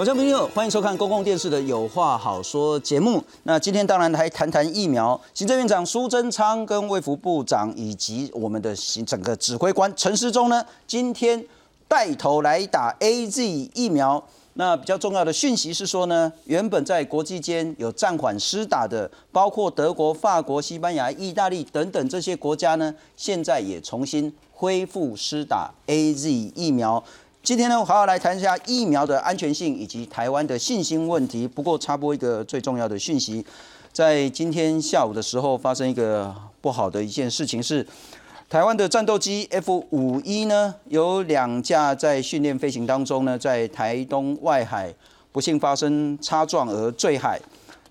我叫明友，欢迎收看公共电视的《有话好说》节目。那今天当然来谈谈疫苗。行政院长苏贞昌跟卫福部长以及我们的行整个指挥官陈时中呢，今天带头来打 A Z 疫苗。那比较重要的讯息是说呢，原本在国际间有暂缓施打的，包括德国、法国、西班牙、意大利等等这些国家呢，现在也重新恢复施打 A Z 疫苗。今天呢，我好好来谈一下疫苗的安全性以及台湾的信心问题。不过插播一个最重要的讯息，在今天下午的时候，发生一个不好的一件事情是，台湾的战斗机 F 五一呢，有两架在训练飞行当中呢，在台东外海不幸发生擦撞而坠海。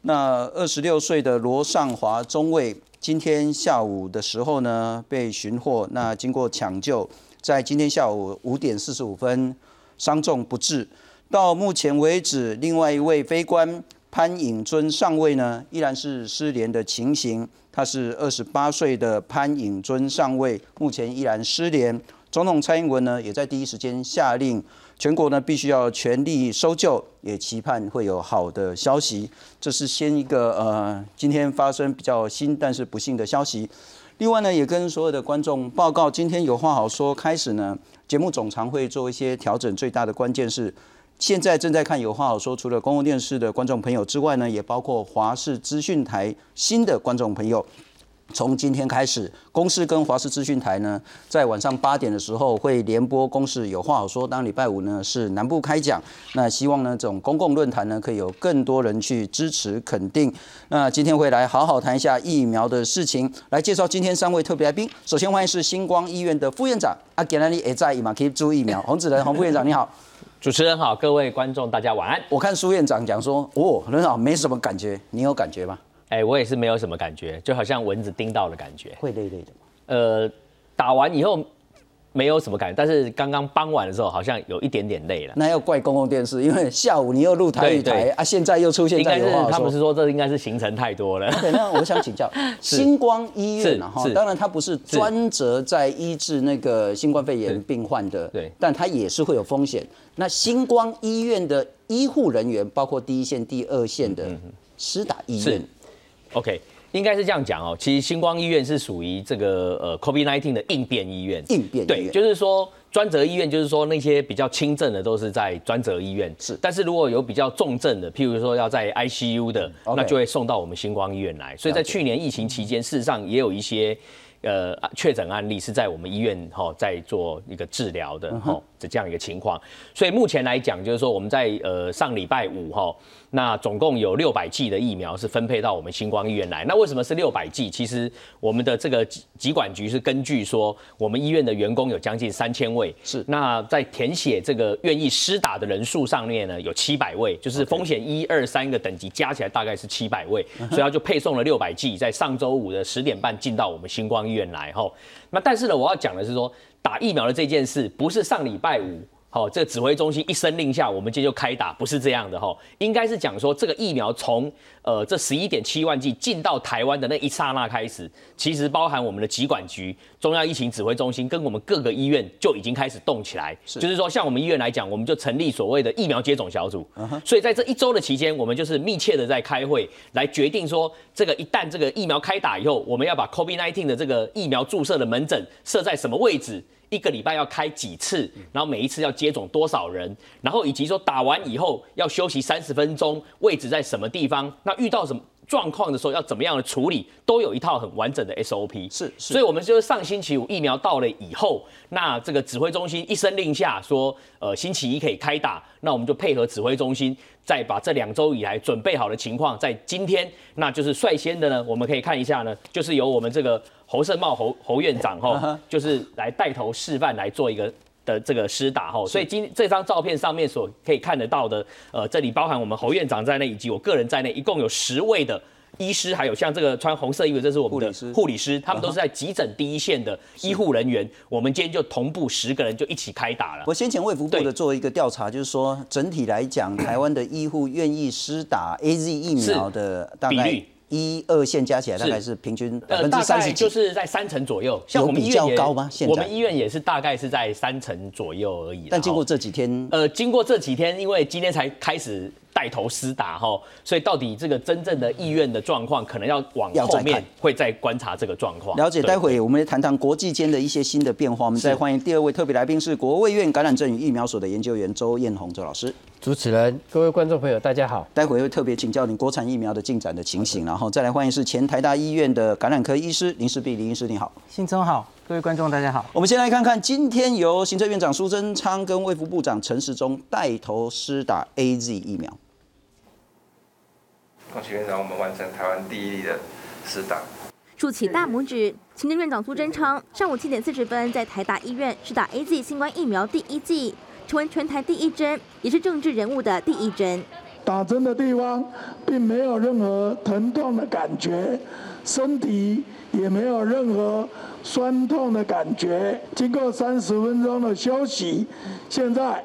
那二十六岁的罗尚华中尉，今天下午的时候呢，被寻获，那经过抢救。在今天下午五点四十五分，伤重不治。到目前为止，另外一位飞官潘颖尊上尉呢，依然是失联的情形。他是二十八岁的潘颖尊上尉，目前依然失联。总统蔡英文呢，也在第一时间下令，全国呢必须要全力搜救，也期盼会有好的消息。这是先一个呃，今天发生比较新但是不幸的消息。另外呢，也跟所有的观众报告，今天有话好说。开始呢，节目总常会做一些调整。最大的关键是，现在正在看有话好说，除了公共电视的观众朋友之外呢，也包括华视资讯台新的观众朋友。从今天开始，公视跟华视资讯台呢，在晚上八点的时候会联播公视有话好说。当礼拜五呢是南部开讲，那希望呢这种公共论坛呢可以有更多人去支持肯定。那今天会来好好谈一下疫苗的事情，来介绍今天三位特别来宾。首先欢迎是星光医院的副院长阿吉兰尼也在嘛，可以注疫苗。洪子仁洪副院长你好，主持人好，各位观众大家晚安。我看苏院长讲说哦很好，没什么感觉，你有感觉吗？哎，我也是没有什么感觉，就好像蚊子叮到的感觉。会累累的吗？呃，打完以后没有什么感觉，但是刚刚傍晚的时候好像有一点点累了。那要怪公共电视，因为下午你又录台语台啊，现在又出现应该是他们是说这应该是行程太多了。对，那我想请教，星光医院哈，当然它不是专责在医治那个新冠肺炎病患的，对，但它也是会有风险。那星光医院的医护人员，包括第一线、第二线的施打医院。OK，应该是这样讲哦。其实星光医院是属于这个呃 COVID-19 的应变医院。应变对，就是说专责医院，就是说那些比较轻症的都是在专责医院。是，但是如果有比较重症的，譬如说要在 ICU 的，那就会送到我们星光医院来。所以在去年疫情期间，事实上也有一些呃确诊案例是在我们医院哈在做一个治疗的哈的这样一个情况。所以目前来讲，就是说我们在呃上礼拜五哈。那总共有六百剂的疫苗是分配到我们星光医院来。那为什么是六百剂？其实我们的这个疾管局是根据说，我们医院的员工有将近三千位，是。那在填写这个愿意施打的人数上面呢，有七百位，就是风险一二三个等级加起来大概是七百位，所以他就配送了六百剂，在上周五的十点半进到我们星光医院来。吼，那但是呢，我要讲的是说，打疫苗的这件事不是上礼拜五。好，这个指挥中心一声令下，我们今天就开打，不是这样的哈，应该是讲说这个疫苗从呃这十一点七万剂进到台湾的那一刹那开始，其实包含我们的疾管局、中央疫情指挥中心跟我们各个医院就已经开始动起来，就是说像我们医院来讲，我们就成立所谓的疫苗接种小组，所以在这一周的期间，我们就是密切的在开会，来决定说这个一旦这个疫苗开打以后，我们要把 COVID-19 的这个疫苗注射的门诊设在什么位置。一个礼拜要开几次，然后每一次要接种多少人，然后以及说打完以后要休息三十分钟，位置在什么地方？那遇到什么状况的时候要怎么样的处理，都有一套很完整的 SOP。是，所以我们就是上星期五疫苗到了以后，那这个指挥中心一声令下说，呃，星期一可以开打，那我们就配合指挥中心，再把这两周以来准备好的情况，在今天，那就是率先的呢，我们可以看一下呢，就是由我们这个。侯胜茂侯侯院长哈，就是来带头示范来做一个的这个施打哈，所以今这张照片上面所可以看得到的，呃，这里包含我们侯院长在内，以及我个人在内，一共有十位的医师，还有像这个穿红色衣服，这是我们的护理师，他们都是在急诊第一线的医护人员。我们今天就同步十个人就一起开打了。我先前卫福部的做一个调查，就是说整体来讲，台湾的医护愿意施打 A Z 疫苗的大概。一二线加起来大概是平均百呃，分之三十几，就是在三成左右。像有比较我们医院也高吗现在我们医院也是大概是在三成左右而已。但经过哦这几天，呃，经过这几天，因为今天才开始带头施打哈，所以到底这个真正的意愿的状况，可能要往后面看会再观察这个状况。了解，待会我们来谈谈国际间的一些新的变化。我们再欢迎第二位特别来宾是国卫院感染症与疫苗所的研究员周燕红周老师。主持人、各位观众朋友，大家好。待会会特别请教您国产疫苗的进展的情形，然后再来欢迎是前台大医院的感染科医师林世璧林医师，你好。新中好，各位观众大家好。我们先来看看今天由行政院长苏贞昌跟卫福部长陈时中带头施打 A Z 疫苗。恭喜院长，我们完成台湾第一例的施打。竖起大拇指，行政院长苏贞昌上午七点四十分在台大医院施打 A Z 新冠疫苗第一剂，成为全台第一针，也是政治人物的第一针。打针的地方并没有任何疼痛的感觉，身体也没有任何酸痛的感觉。经过三十分钟的休息，现在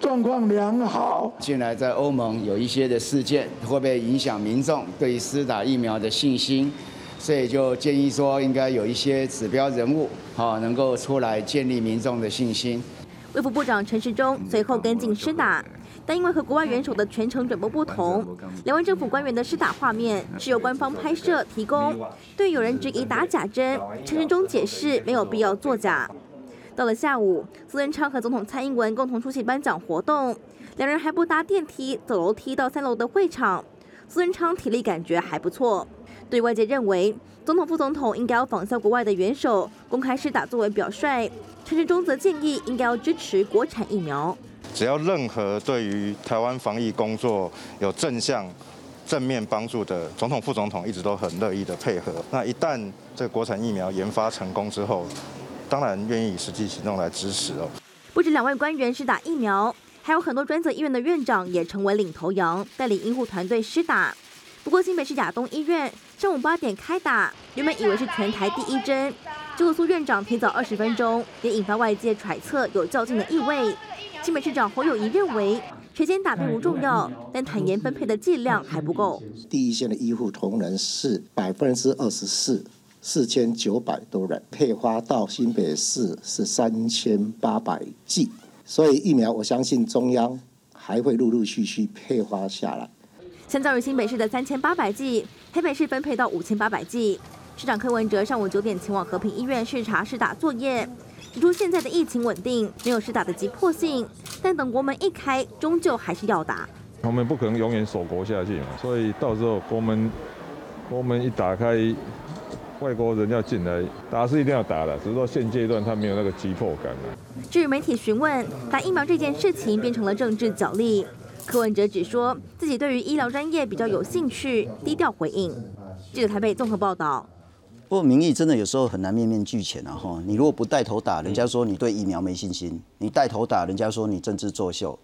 状况良好。近来在欧盟有一些的事件，会不会影响民众对于施打疫苗的信心？所以就建议说，应该有一些指标人物，好能够出来建立民众的信心。卫福部长陈时中随后跟进施打，但因为和国外元首的全程转播不同，两位政府官员的施打画面是由官方拍摄提供。对有人质疑打假针，陈时中解释没有必要作假。到了下午，苏贞昌和总统蔡英文共同出席颁奖活动，两人还不搭电梯，走楼梯到三楼的会场。苏贞昌体力感觉还不错。对外界认为，总统、副总统应该要仿效国外的元首，公开施打作为表率。陈时中则建议应该要支持国产疫苗。只要任何对于台湾防疫工作有正向、正面帮助的，总统、副总统一直都很乐意的配合。那一旦这个国产疫苗研发成功之后，当然愿意以实际行动来支持哦。不止两位官员是打疫苗，还有很多专责医院的院长也成为领头羊，带领医护团队施打。不过新北市亚东医院上午八点开打，原本以为是全台第一针，结果苏院长提早二十分钟，也引发外界揣测有较劲的意味。新北市长侯友谊认为，谁先打并不重要，但坦言分配的剂量还不够。第一线的医护同仁是百分之二十四，四千九百多人，配发到新北市是三千八百剂，所以疫苗我相信中央还会陆陆续续配发下来。相较于新北市的三千八百剂，台北市分配到五千八百剂。市长柯文哲上午九点前往和平医院视察施打作业，指出现在的疫情稳定，没有施打的急迫性，但等国门一开，终究还是要打。我们不可能永远守国下去嘛，所以到时候国门国门一打开，外国人要进来，打是一定要打的，只是说现阶段他没有那个急迫感了。至于媒体询问打疫苗这件事情变成了政治角力，柯文哲只说自己对于医疗专业比较有兴趣，低调回应。记者台北综合报道。不过民意真的有时候很难面面俱全啊！哈，你如果不带头打，人家说你对疫苗没信心；你带头打，人家说你政治作秀。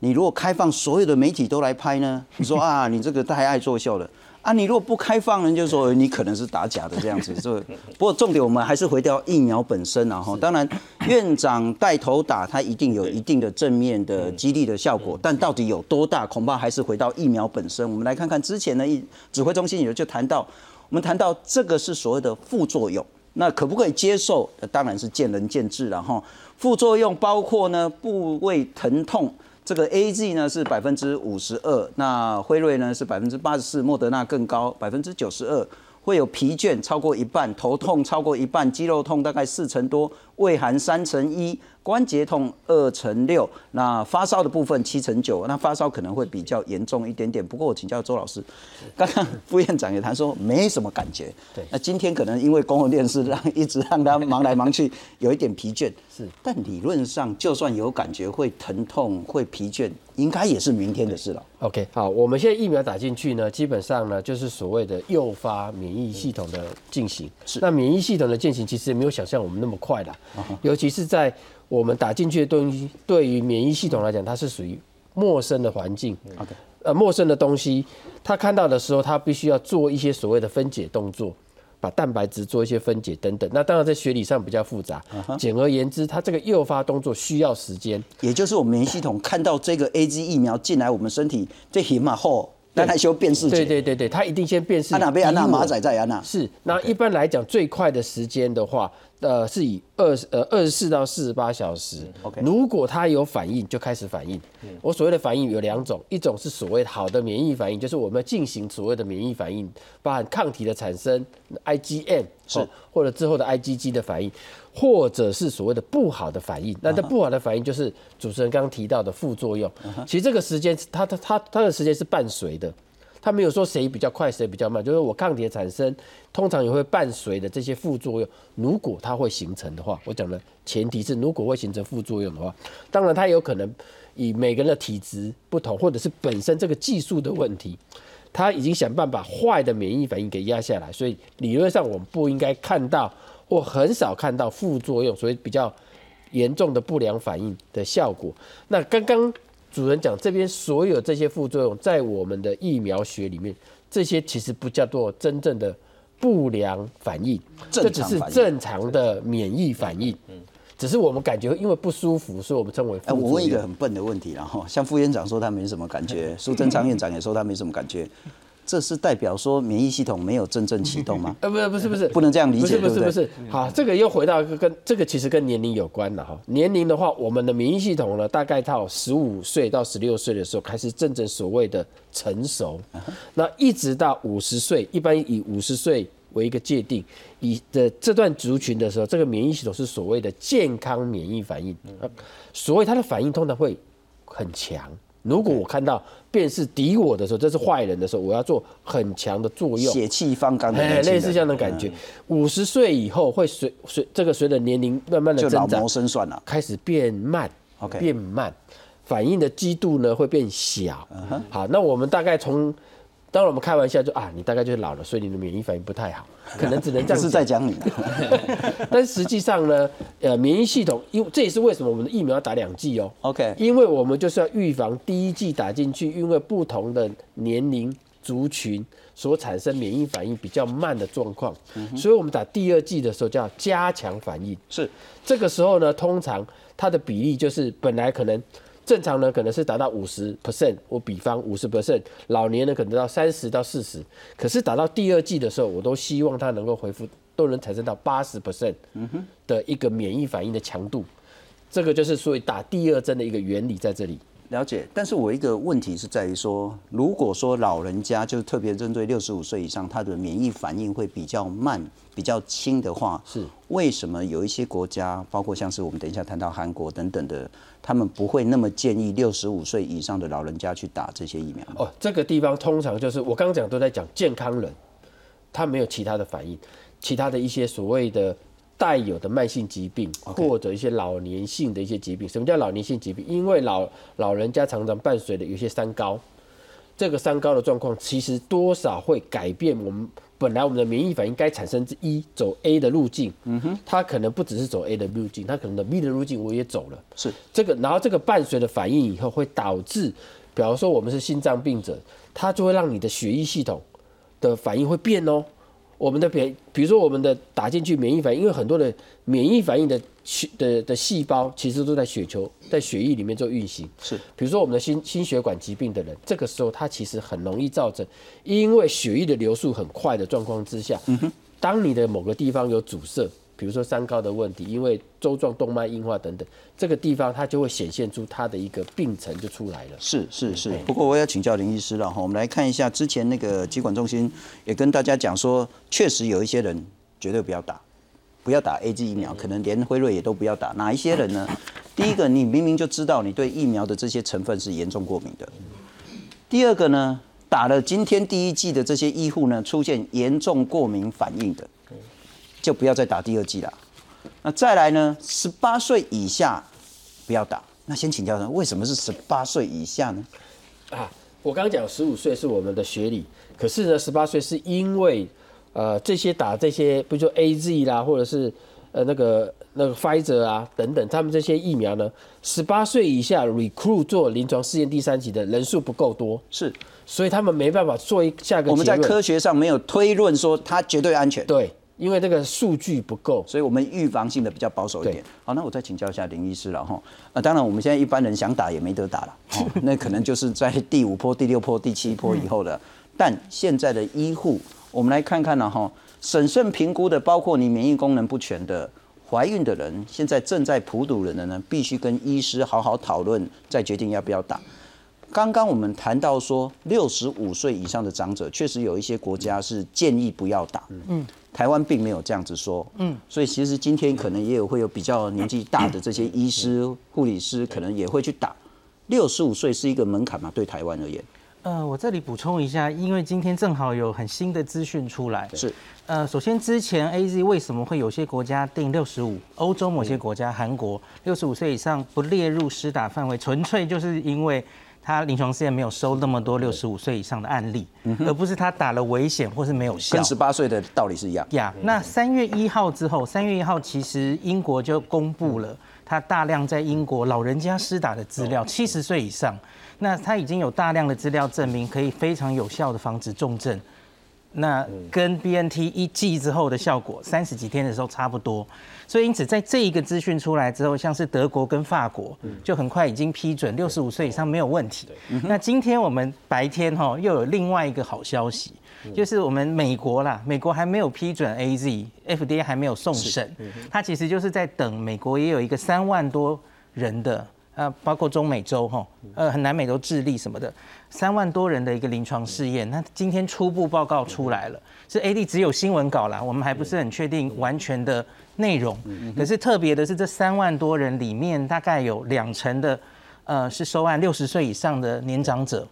你如果开放所有的媒体都来拍呢？你 说啊，你这个太爱作秀了啊！你如果不开放，人就说 你可能是打假的这样子。这不过重点我们还是回到疫苗本身啊！哈，当然院长带头打，他一定有一定的正面的激励的效果，但到底有多大，恐怕还是回到疫苗本身。我们来看看之前的一指挥中心也就谈到。我们谈到这个是所谓的副作用，那可不可以接受？当然是见仁见智了哈。副作用包括呢部位疼痛，这个 A Z 呢是百分之五十二，那辉瑞呢是百分之八十四，莫德纳更高百分之九十二，会有疲倦超过一半，头痛超过一半，肌肉痛大概四成多，胃寒三成一。关节痛二乘六，那发烧的部分七乘九，那发烧可能会比较严重一点点。不过我请教周老师，刚刚副院长也谈说没什么感觉。对，那今天可能因为公共电视让一直让他忙来忙去，有一点疲倦。是，但理论上就算有感觉会疼痛会疲倦，应该也是明天的事了。OK，好，我们现在疫苗打进去呢，基本上呢就是所谓的诱发免疫系统的进行。是，那免疫系统的进行其实没有想象我们那么快啦，尤其是在我们打进去的东西，对于免疫系统来讲，它是属于陌生的环境。OK，呃，陌生的东西，它看到的时候，它必须要做一些所谓的分解动作，把蛋白质做一些分解等等。那当然在学理上比较复杂。简而言之，它这个诱发动作需要时间。也就是我们免疫系统看到这个 A G 疫苗进来我们身体，这起码后但还修辨识对对对对，他一定先辨识。安娜被安娜马仔在安娜。是，那一般来讲最快的时间的话，呃，是以二呃二十四到四十八小时。OK 如果他有反应，就开始反应。我所谓的反应有两种，一种是所谓好的免疫反应，就是我们进行所谓的免疫反应，包含抗体的产生 IgM 是哦或者之后的 IgG 的反应，或者是所谓的不好的反应。那这不好的反应就是主持人刚刚提到的副作用。其实这个时间，它它它它的时间是伴随的。他没有说谁比较快，谁比较慢，就是我抗体的产生通常也会伴随的这些副作用。如果它会形成的话，我讲的前提是如果会形成副作用的话，当然它有可能以每个人的体质不同，或者是本身这个技术的问题，他已经想办法坏的免疫反应给压下来，所以理论上我们不应该看到或很少看到副作用，所以比较严重的不良反应的效果。那刚刚主任讲这边所有这些副作用，在我们的疫苗学里面，这些其实不叫做真正的不良反应，这只是正常的免疫反应。嗯只是我们感觉因为不舒服，所以我们称为副哎，作用。我问一个很笨的问题，然后像副院长说他没什么感觉，苏贞昌院长也说他没什么感觉，这是代表说免疫系统没有真正启动吗？呃，不是不是不是，不能这样理解不是不是对不是。好，这个又回到一个跟这个其实跟年龄有关了哈。年龄的话，我们的免疫系统呢，大概到十五岁到十六岁的时候开始真正所谓的成熟，那一直到五十岁，一般以五十岁为一个界定，以的这段族群的时候，这个免疫系统是所谓的健康免疫反应，呃所谓它的反应通常会很强。如果我看到便是敌我的时候，这是坏人的时候，我要做很强的作用，血气方刚的类似这样的感觉。五十岁以后会随随这个随着年龄慢慢的增长就老谋，深算了。开始变慢 OK 变慢，反应的激度呢会变小。嗯好，那我们大概从，当然我们开玩笑就啊，你大概就是老了，所以你的免疫反应不太好，可能只能这这样是在讲你，但实际上呢，呃，免疫系统，因为这也是为什么我们的疫苗要打两剂哦。OK 因为我们就是要预防第一剂打进去，因为不同的年龄族群所产生免疫反应比较慢的状况，所以我们打第二剂的时候叫加强反应。是。这个时候呢，通常它的比例就是本来可能正常呢可能是达到五十 percent，我比方五十 percent，老年呢可能到三十到四十，可是打到第二季的时候，我都希望它能够恢复，都能产生到八十 percent 的一个免疫反应的强度。这个就是所以打第二针的一个原理在这里。了解。但是我一个问题是在于说，如果说老人家就是特别针对六十五岁以上，他的免疫反应会比较慢、比较轻的话，是为什么有一些国家，包括像是我们等一下谈到韩国等等的，他们不会那么建议六十五岁以上的老人家去打这些疫苗？哦，这个地方通常就是我刚刚讲都在讲健康人，他没有其他的反应，其他的一些所谓的带有的慢性疾病或者一些老年性的一些疾病。什么叫老年性疾病？因为老老人家常常伴随的有一些三高，这个三高的状况其实多少会改变我们本来我们的免疫反应该产生之一走 A 的路径，嗯哼，它可能不只是走 A 的路径，它可能的 B 的路径我也走了。是这个，然后这个伴随的反应以后会导致，比方说我们是心脏病者，它就会让你的血液系统的反应会变哦。我们的比，比如说我们的打进去免疫反应，因为很多的免疫反应的血的的细胞其实都在血球在血液里面做运行。是，比如说我们的心心血管疾病的人，这个时候他其实很容易造成，因为血液的流速很快的状况之下，当你的某个地方有阻塞，比如说三高的问题，因为周状动脉硬化等等，这个地方它就会显现出它的一个病程就出来了。是是是，不过我要请教林医师了哈，我们来看一下之前那个疾管中心也跟大家讲说，确实有一些人绝对不要打，不要打 A G 疫苗，可能连辉瑞也都不要打。哪一些人呢？第一个，你明明就知道你对疫苗的这些成分是严重过敏的；第二个呢，打了今天第一剂的这些医护呢，出现严重过敏反应的，就不要再打第二剂了。那再来呢，十八岁以下不要打。那先请教呢，为什么是十八岁以下呢？啊，我刚刚讲十五岁是我们的学历，可是呢，十八岁是因为呃这些打这些，比如说 A Z 啦，或者是呃那个那个 Pfizer 啊等等，他们这些疫苗呢，十八岁以下 recruit 做临床试验第三期的人数不够多，是，所以他们没办法做一下个我们在科学上没有推论说它绝对安全。对，因为这个数据不够，所以我们预防性的比较保守一点。好，那我再请教一下林医师了哈。呃，当然我们现在一般人想打也没得打了，哦，那可能就是在第五波、第六波、第七波以后的。但现在的医护，我们来看看呢哈，审慎评估的，包括你免疫功能不全的、怀孕的人，现在正在普堵人的呢，必须跟医师好好讨论，再决定要不要打。刚刚我们谈到说，六十五岁以上的长者，确实有一些国家是建议不要打。嗯，台湾并没有这样子说。嗯，所以其实今天可能也有会有比较年纪大的这些医师、护理师，可能也会去打。六十五岁是一个门槛嘛？对台湾而言？呃，我这里补充一下，因为今天正好有很新的资讯出来。是。呃，首先之前 A Z 为什么会有些国家定六十五？欧洲某些国家，韩国六十五岁以上不列入施打范围，纯粹就是因为。他临床试验没有收那么多六十五岁以上的案例，而不是他打了危险或是没有效。跟十八岁的道理是一样。呀，那三月一号之后，三月一号其实英国就公布了他大量在英国老人家施打的资料，七十岁以上，那他已经有大量的资料证明可以非常有效的防止重症。那跟 BNT 一剂之后的效果，三十几天的时候差不多。所以，因此，在这一个资讯出来之后，像是德国跟法国，就很快已经批准六十五岁以上没有问题。那今天我们白天哈又有另外一个好消息，就是我们美国啦，美国还没有批准 AZ，FDA 还没有送审，它其实就是在等美国也有一个三万多人的，呃，包括中美洲哈，呃，南美洲智利什么的，三万多人的一个临床试验，那今天初步报告出来了，是 AD 只有新闻稿啦，我们还不是很确定完全的。内容，可是特别的是，这三万多人里面，大概有两成的，呃，是收案六十岁以上的年长者。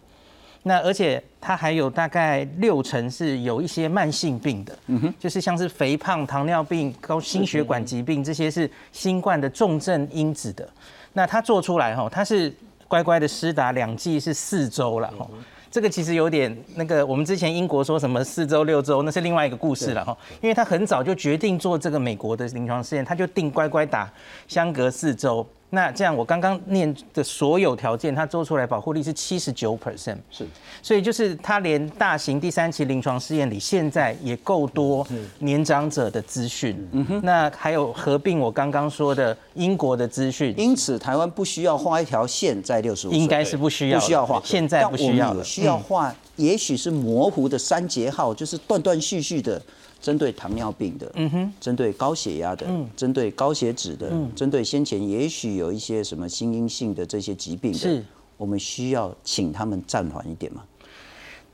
那而且它还有大概六成是有一些慢性病的，嗯哼，就是像是肥胖、糖尿病、高心血管疾病这些是新冠的重症因子的。那他做出来哈，他是乖乖的施打两剂是四周了哈。这个其实有点那个，我们之前英国说什么四周六周，那是另外一个故事了哈。因为他很早就决定做这个美国的临床试验，他就定乖乖打，相隔四周。那这样，我刚刚念的所有条件，它做出来保护率是七十九 percent，是，所以就是它连大型第三期临床试验里，现在也够多年长者的资讯，嗯哼，那还有合并我刚刚说的英国的资讯，因此台湾不需要画一条线在六十五，应该是不需要，不需要画，现在不需要，需要画，也许是模糊的三节号，就是断断续续的。针对糖尿病的，嗯哼，针对高血压的，嗯，针对高血脂的，嗯，针对先前也许有一些什么心因性的这些疾病的，是，我们需要请他们暂缓一点吗？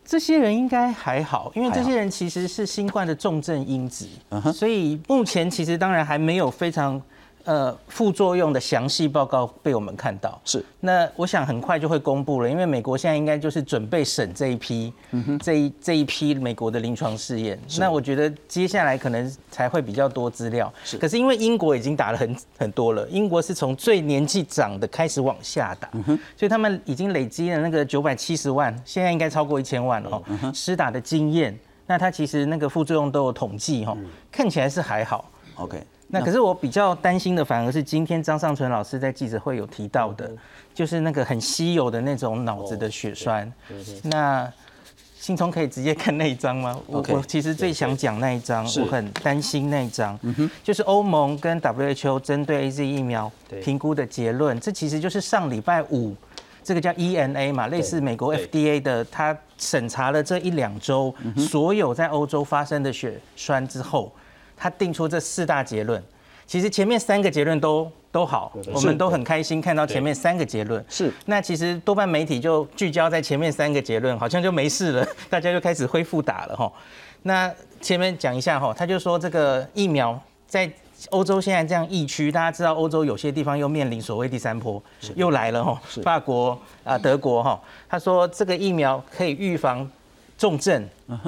这些人应该还好，因为这些人其实是新冠的重症因子，所以目前其实当然还没有非常。呃，副作用的详细报告被我们看到，是。那我想很快就会公布了，因为美国现在应该就是准备审这一批，这一这一批美国的临床试验。那我觉得接下来可能才会比较多资料。是。可是因为英国已经打了很很多了，英国是从最年纪长的开始往下打，所以他们已经累积了那个九百七十万，现在应该超过一千万了哈。施打的经验，那他其实那个副作用都有统计哈，看起来是还好。OK。那可是我比较担心的，反而是今天张尚存老师在记者会有提到的，就是那个很稀有的那种脑子的血栓。那信聪可以直接看那一张吗？我我其实最想讲那一张，我很担心那一张，就是欧盟跟 WHO 针对 A Z 疫苗评估的结论。这其实就是上礼拜五，这个叫 E N A 嘛，类似美国 F D A 的，它审查了这一两周所有在欧洲发生的血栓之后。他定出这四大结论，其实前面三个结论都都好，我们都很开心看到前面三个结论。是，那其实多半媒体就聚焦在前面三个结论，好像就没事了，大家就开始恢复打了哈。那前面讲一下哈，他就说这个疫苗在欧洲现在这样疫区，大家知道欧洲有些地方又面临所谓第三波又来了哈，法国啊德国哈，他说这个疫苗可以预防。重症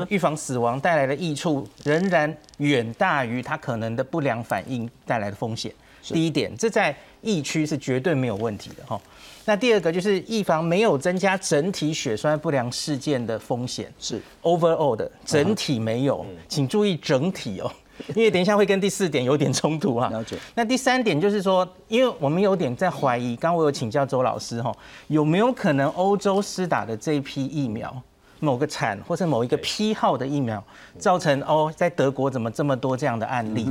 预防死亡带来的益处仍然远大于它可能的不良反应带来的风险。第一点，这在疫区是绝对没有问题的哈。那第二个就是预防没有增加整体血栓不良事件的风险，是 overall 的整体没有，请注意整体哦，因为等一下会跟第四点有点冲突哈。了解。那第三点就是说，因为我们有点在怀疑，刚我有请教周老师哈，有没有可能欧洲施打的这一批疫苗？某个产或是某一个批号的疫苗，造成哦，在德国怎么这么多这样的案例？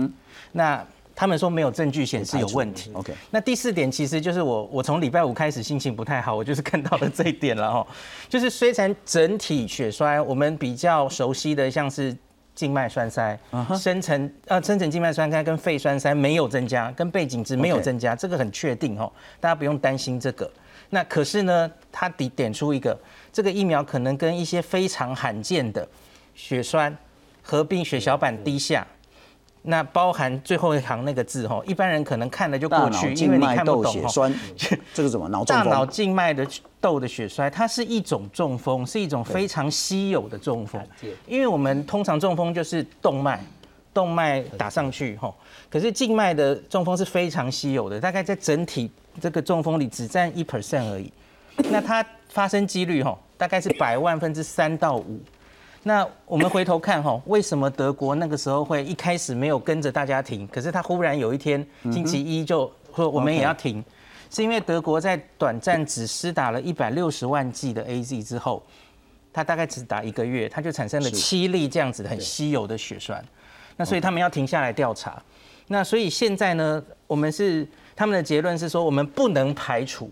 那他们说没有证据显示有问题。OK，那第四点其实就是我我从礼拜五开始心情不太好，我就是看到了这一点了哦。就是虽然整体血栓我们比较熟悉的像是静脉栓塞、深层呃深层静脉栓塞跟肺栓塞没有增加，跟背景值没有增加，这个很确定哦，大家不用担心这个。那可是呢，他点点出一个，这个疫苗可能跟一些非常罕见的血栓合并血小板低下。那包含最后一行那个字吼，一般人可能看了就过去，因为你看不懂血栓，这个怎么脑中大脑？静脉的窦的血栓，它是一种中风，是一种非常稀有的中风。因为我们通常中风就是动脉，动脉打上去吼，可是静脉的中风是非常稀有的，大概在整体这个中风里只占一 percent 而已。那它发生几率吼，大概是百万分之三到五。那我们回头看哈，为什么德国那个时候会一开始没有跟着大家停，可是他忽然有一天星期一就说我们也要停，是因为德国在短暂只施打了一百六十万剂的 A Z 之后，他大概只打一个月，他就产生了七例这样子很稀有的血栓，那所以他们要停下来调查。那所以现在呢，我们是他们的结论是说，我们不能排除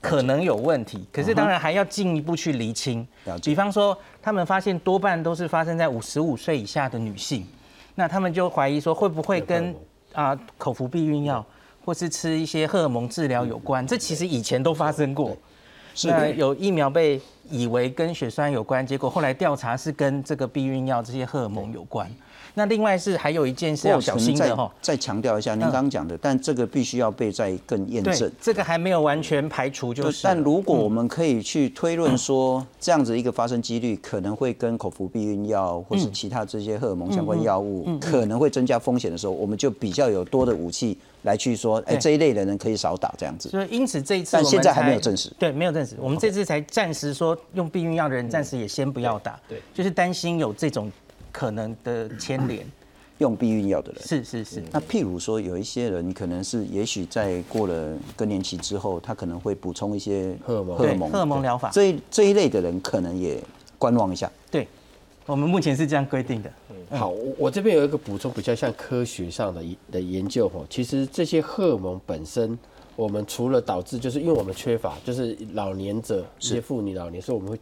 可能有问题，可是当然还要进一步去厘清。比方说，他们发现多半都是发生在五十五岁以下的女性，那他们就怀疑说会不会跟啊口服避孕药或是吃一些荷尔蒙治疗有关？这其实以前都发生过。那有疫苗被以为跟血栓有关，结果后来调查是跟这个避孕药这些荷尔蒙有关。那另外是还有一件事要小心的哈，再强调一下您刚刚讲的，但这个必须要被再更验证。，这个还没有完全排除，就是。但如果我们可以去推论说，这样子一个发生几率可能会跟口服避孕药或是其他这些荷尔蒙相关药物可能会增加风险的时候，我们就比较有多的武器来去说，哎，对。这一类的人可以少打这样子。所以因此这一次但现在还才没有证实。对，没有证实。我们这次才暂时说用避孕药的人暂时也先不要打，对，就是担心有这种可能的牵连。用避孕药的人。是是是，那譬如说，有一些人可能是，也许在过了更年期之后，他可能会补充一些荷尔蒙对荷尔蒙疗法这一这一类的人可能也观望一下。对，我们目前是这样规定的。好，我我这边有一个补充，比较像科学上的一的研究哦。其实这些荷尔蒙本身，我们除了导致，就是因为我们缺乏，就是老年者一些妇女老年，所以我们会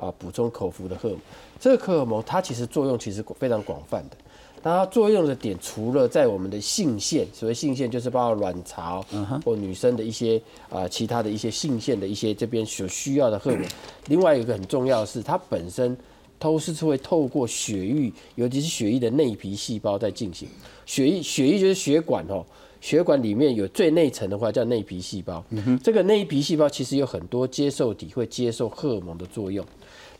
啊补充口服的荷尔蒙。这个荷尔蒙它其实作用其实非常广泛的。那它作用的点，除了在我们的性腺，所谓性腺就是包括卵巢或女生的一些啊、其他的一些性腺的一些这边所需要的荷尔蒙。另外一个很重要的是，它本身都是会透过血液，尤其是血液的内皮细胞在进行。血液血液就是血管哦，血管里面有最内层的话叫内皮细胞。这个内皮细胞其实有很多接受体会接受荷尔蒙的作用。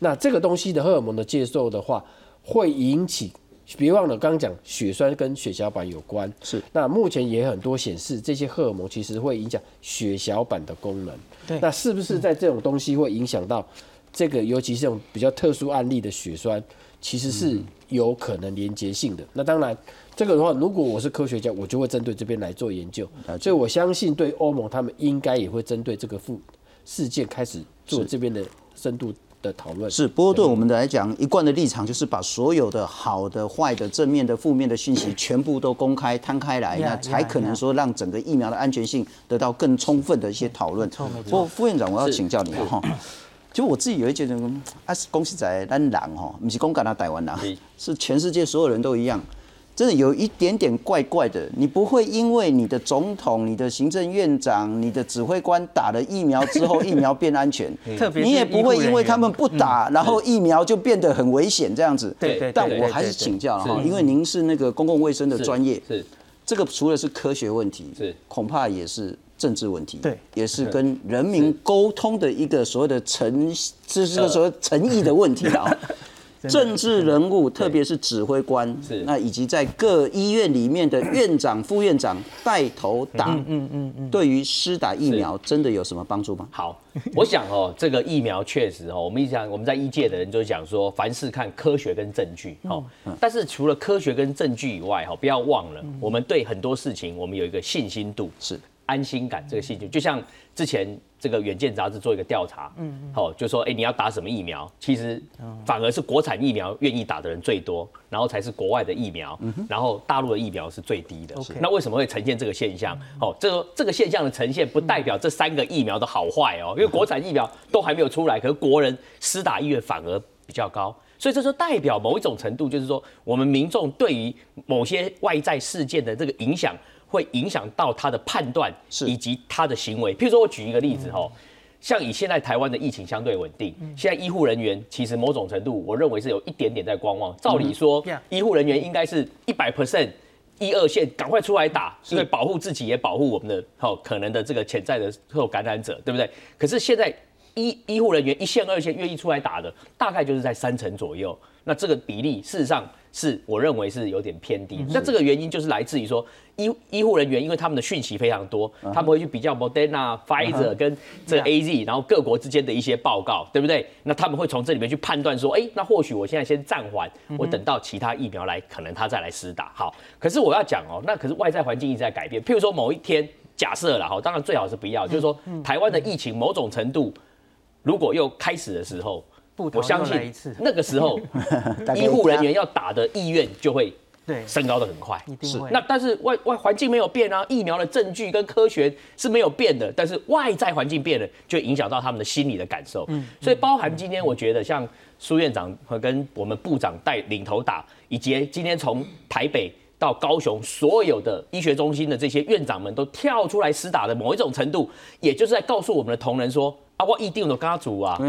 那这个东西的荷尔蒙的接受的话，会引起。别忘了，刚刚讲血栓跟血小板有关，是。那目前也很多显示，这些荷尔蒙其实会影响血小板的功能。对那是不是在这种东西会影响到这个，尤其是这种比较特殊案例的血栓，其实是有可能连结性的。那当然，这个的话，如果我是科学家，我就会针对这边来做研究。所以我相信，对欧盟他们应该也会针对这个副事件开始做这边的深度的讨论。是，不过对我们来讲，一贯的立场就是把所有的好的、坏的、正面的、负面的讯息全部都公开摊开来，那才可能说让整个疫苗的安全性得到更充分的一些讨论。错没错不过副院长，我要请教你啊哈。就我自己有一觉得，啊，恭喜在咱人哈，不是公干他台湾人，是全世界所有人都一样。真的有一点点怪怪的，你不会因为你的总统、你的行政院长、你的指挥官打了疫苗之后，疫苗变安全，特别你也不会因为他们不打，然后疫苗就变得很危险这样子。对对对但我还是请教了哈，因为您是那个公共卫生的专业，是这个除了是科学问题，是。恐怕也是政治问题，对，也是跟人民沟通的一个所谓的诚，这是个所谓诚意的问题啊。政治人物，特别是指挥官，是。那以及在各医院里面的院长、副院长带头打，嗯嗯嗯，对于施打疫苗真的有什么帮助吗？好，我想哦，这个疫苗确实哦，我们一讲我们在医界的人就讲说，凡事看科学跟证据哦。但是除了科学跟证据以外哈，不要忘了，我们对很多事情我们有一个信心度，是。安心感这个信心，就像之前这个《远见》杂志做一个调查，嗯，好，就说，哎，你要打什么疫苗？其实反而是国产疫苗愿意打的人最多，然后才是国外的疫苗，然后大陆的疫苗是最低的。那为什么会呈现这个现象？哦，这个这个现象的呈现不代表这三个疫苗的好坏哦，因为国产疫苗都还没有出来，可是国人施打意愿反而比较高，所以这就代表某一种程度，就是说我们民众对于某些外在事件的这个影响。会影响到他的判断以及他的行为。譬如说，我举一个例子哈，像以现在台湾的疫情相对稳定，现在医护人员其实某种程度，我认为是有一点点在观望。照理说，医护人员应该是一百 percent 一二线，赶快出来打，因为保护自己也保护我们的好可能的这个潜在的受感染者，对不对？可是现在医医护人员一线二线愿意出来打的，大概就是在三成左右。那这个比例事实上是我认为是有点偏低。那这个原因就是来自于说。医医护人员，因为他们的讯息非常多，他们会去比较 Moderna、Pfizer 跟这个 AZ，然后各国之间的一些报告，对不对？那他们会从这里面去判断说，哎，那或许我现在先暂缓，我等到其他疫苗来，可能他再来施打。好，可是我要讲哦，那可是外在环境一直在改变。譬如说某一天，假设了哈，当然最好是不要，就是说台湾的疫情某种程度如果又开始的时候，我相信那个时候 医护人员要打的意愿就会。对，升高的很快，是。那但是外外环境没有变啊，疫苗的证据跟科学是没有变的，但是外在环境变了，就影响到他们的心理的感受。嗯，所以包含今天我觉得像苏院长和跟我们部长带领头打，以及今天从台北到高雄所有的医学中心的这些院长们都跳出来施打的某一种程度，也就是在告诉我们的同仁说啊，我一定的家族啊，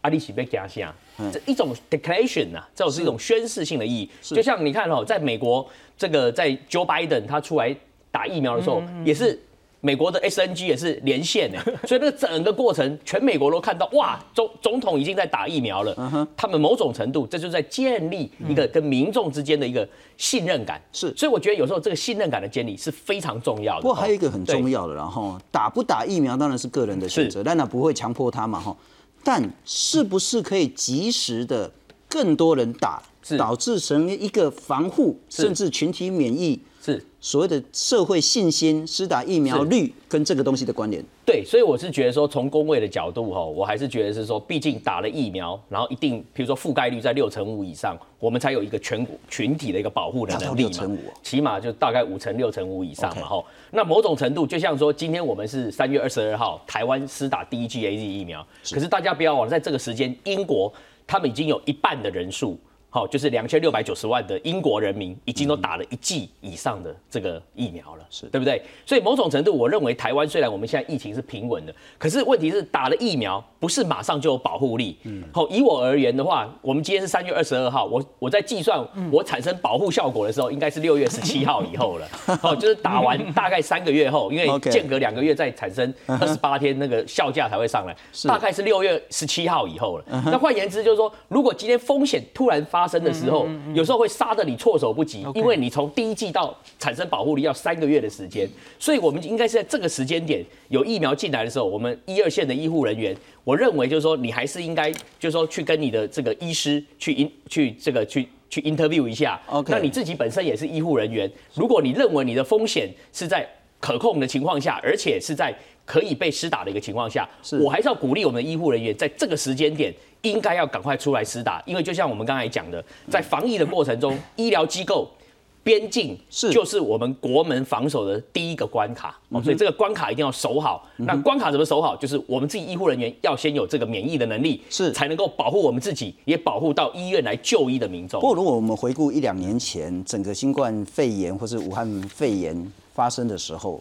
阿里奇被加下。这一种 declaration 啊，这种是一种宣誓性的意义。就像你看哦，在美国这个在 Joe Biden 他出来打疫苗的时候，也是美国的 SNG 也是连线的，所以那个整个过程，全美国都看到哇，总总统已经在打疫苗了。他们某种程度，这就在建立一个跟民众之间的一个信任感。是，所以我觉得有时候这个信任感的建立是非常重要的。不过还有一个很重要的，然后打不打疫苗当然是个人的选择，但那不会强迫他嘛，哈。但是不是可以及时的更多人打，导致成为一个防护，甚至群体免疫，是所谓的社会信心，施打疫苗率跟这个东西的关联？对，所以我是觉得说，从工位的角度哈，我还是觉得是说，毕竟打了疫苗，然后一定，比如说覆盖率在六成五以上，我们才有一个全国群体的一个保护的能力嘛，起码就大概五成六成五以上嘛哈。那某种程度，就像说，今天我们是三月二十二号，台湾施打第一剂 A Z 疫苗，可是大家不要忘了，在这个时间，英国他们已经有一半的人数。好，就是两千六百九十万的英国人民已经都打了一剂以上的这个疫苗了，是对不对？所以某种程度，我认为台湾虽然我们现在疫情是平稳的，可是问题是打了疫苗不是马上就有保护力。嗯，好，以我而言的话，我们今天是三月二十二号，我我在计算我产生保护效果的时候，应该是六月十七号以后了。好，就是打完大概三个月后，因为间隔两个月再产生 二十八天那个效价才会上来，大概是六月十七号以后了。那换言之就是说，如果今天风险突然发发生的时候，有时候会杀得你措手不及，因为你从第一季到产生保护力要三个月的时间，所以我们应该是在这个时间点有疫苗进来的时候，我们一二线的医护人员，我认为就是说你还是应该就是说去跟你的这个医师去去这个去去 interview 一下。那你自己本身也是医护人员，如果你认为你的风险是在可控的情况下，而且是在可以被施打的一个情况下，我还是要鼓励我们的医护人员在这个时间点。应该要赶快出来施打，因为就像我们刚才讲的，在防疫的过程中，医疗机构、边境是就是我们国门防守的第一个关卡哦，所以这个关卡一定要守好。那关卡怎么守好？就是我们自己医护人员要先有这个免疫的能力，是才能够保护我们自己，也保护到医院来就医的民众。不过，如果我们回顾一两年前整个新冠肺炎或是武汉肺炎发生的时候，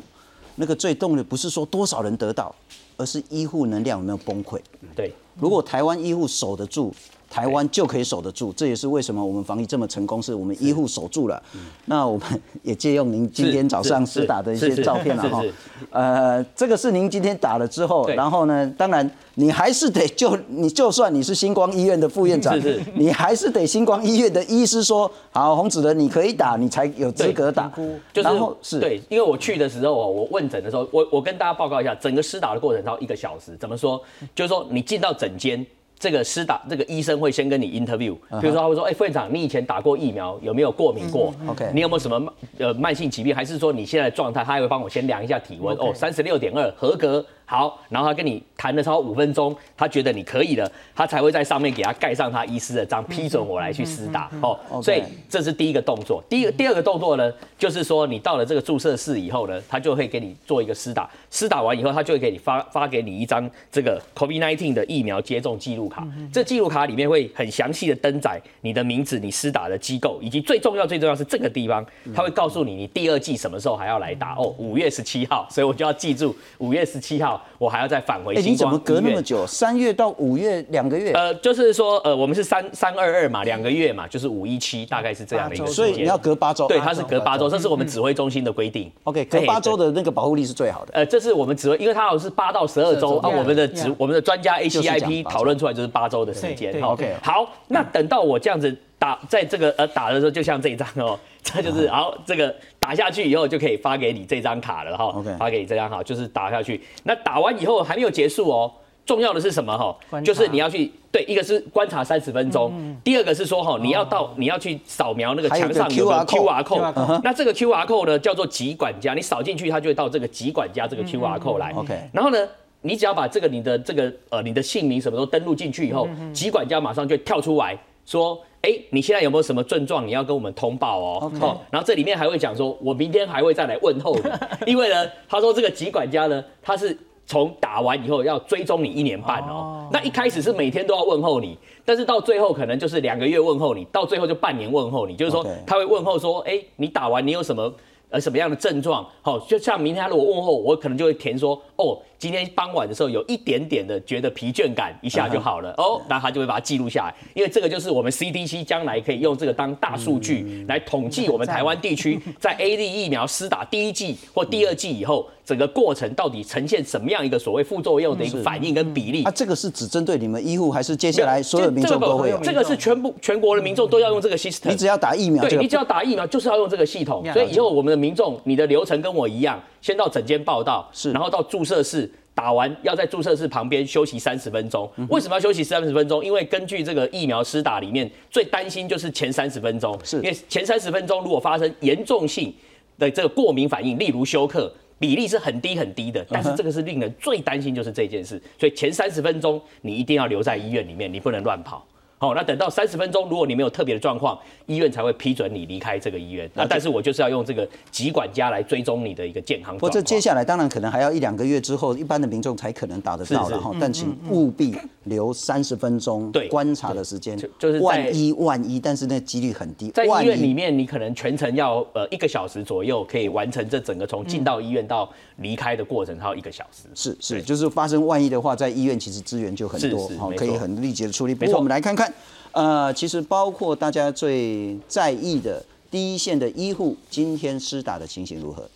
那个最动的不是说多少人得到，而是医护能量有没有崩溃？对。如果台湾医护守得住，台湾就可以守得住。这也是为什么我们防疫这么成功，是我们医护守住了。那我们也借用您今天早上施打的一些照片了哈。呃，这个是您今天打了之后，然后呢，当然你还是得就你就算你是星光医院的副院长，你还是得星光医院的医师说好，洪子仁你可以打，你才有资格打。然后是对，因为我去的时候我问诊的时候，我我跟大家报告一下，整个施打的过程到一个小时。怎么说？就是说你进到诊间。这个施打，这个医生会先跟你 interview，比如说他会说，哎，副院长，你以前打过疫苗，有没有过敏过？OK，你有没有什么呃慢性疾病？还是说你现在的状态？他还会帮我先量一下体温，哦，三十六点二，合格。好，然后他跟你谈了超五分钟，他觉得你可以了，他才会在上面给他盖上他医师的章，批准我来去施打哦。所以这是第一个动作。第一个第二个动作呢，就是说你到了这个注射室以后呢，他就会给你做一个施打，施打完以后，他就会给你发发给你一张这个 COVID-19 的疫苗接种记录卡。这记录卡里面会很详细的登载你的名字、你施打的机构，以及最重要最重要是这个地方，他会告诉你你第二季什么时候还要来打哦，五月十七号，所以我就要记住五月十七号我还要再返回哎，星光你怎么隔那么久？三月到五月两个月？呃，就是说，呃，我们是三三二二嘛，两个月嘛，就是五一七，大概是这样的一个时间。所以你要隔八周。对，它是隔八周，这是我们指挥中心的规定。OK，隔八周的那个保护力是最好的。呃，这是我们指挥，因为它好像是八到十二周啊，我们的指我们的专家 ACIP 讨论出来就是八周的时间。OK 好，那等到我这样子打，在这个呃打的时候，就像这一张哦，这就是好这个打下去以后就可以发给你这张卡了哈 OK。发给你这张卡就是打下去，那打完以后还没有结束哦。重要的是什么哈？就是你要去对，一个是观察三十分钟，第二个是说哈，你要到你要去扫描那个墙上有个 QR QR code code，那这个 QR code 呢叫做集管家，你扫进去它就会到这个集管家这个 QR code 来。OK 然后呢，你只要把这个你的这个呃你的姓名什么都登录进去以后，集管家马上就跳出来说。哎，你现在有没有什么症状？你要跟我们通报哦。哦，然后这里面还会讲说，我明天还会再来问候你，因为呢，他说这个疾管家呢，他是从打完以后要追踪你一年半哦。那一开始是每天都要问候你，但是到最后可能就是两个月问候你，到最后就半年问候你，就是说他会问候说，哎，你打完你有什么？呃，什么样的症状？好、就像明天他如果问候，我可能就会填说，哦，今天傍晚的时候有一点点的觉得疲倦感，一下就好了。哦，那他就会把它记录下来，因为这个就是我们 CDC 将来可以用这个当大数据来统计我们台湾地区在 A D 疫苗施打第一剂或第二剂以后，整个过程到底呈现什么样一个所谓副作用的一个反应跟比例啊，。这个是只针对你们医护，还是接下来所有民这个众都会有？这个是全部全国的民众都要用这个 system。你只要打疫苗，这个对你只要打疫苗，就是要用这个系统。所以以后我们的民众，你的流程跟我一样，先到诊间报到，是然后到注射室。打完要在注射室旁边休息三十分钟。嗯为什么要休息三十分钟？因为根据这个疫苗施打里面，最担心就是前三十分钟，是因为前三十分钟如果发生严重性的这个过敏反应，例如休克。比例是很低很低的，但是这个是令人最担心就是这件事，所以前三十分钟你一定要留在医院里面，你不能乱跑。好，那等到三十分钟，如果你没有特别的状况，医院才会批准你离开这个医院。那但是我就是要用这个疾管家来追踪你的一个健康不过这。接下来当然可能还要一两个月之后，一般的民众才可能打得到是是了哈。但请务必留三十分钟对观察的时间，就就是在万一万一，但是那几率很低。在医院里面，你可能全程要呃一个小时左右，可以完成这整个从进到医院到离开的过程，还有一个小时。是是，就是发生万一的话，在医院其实资源就很多好，可以很立即的处理。不没错过我们来看看，呃，其实包括大家最在意的第一线的医护，今天施打的情形如何？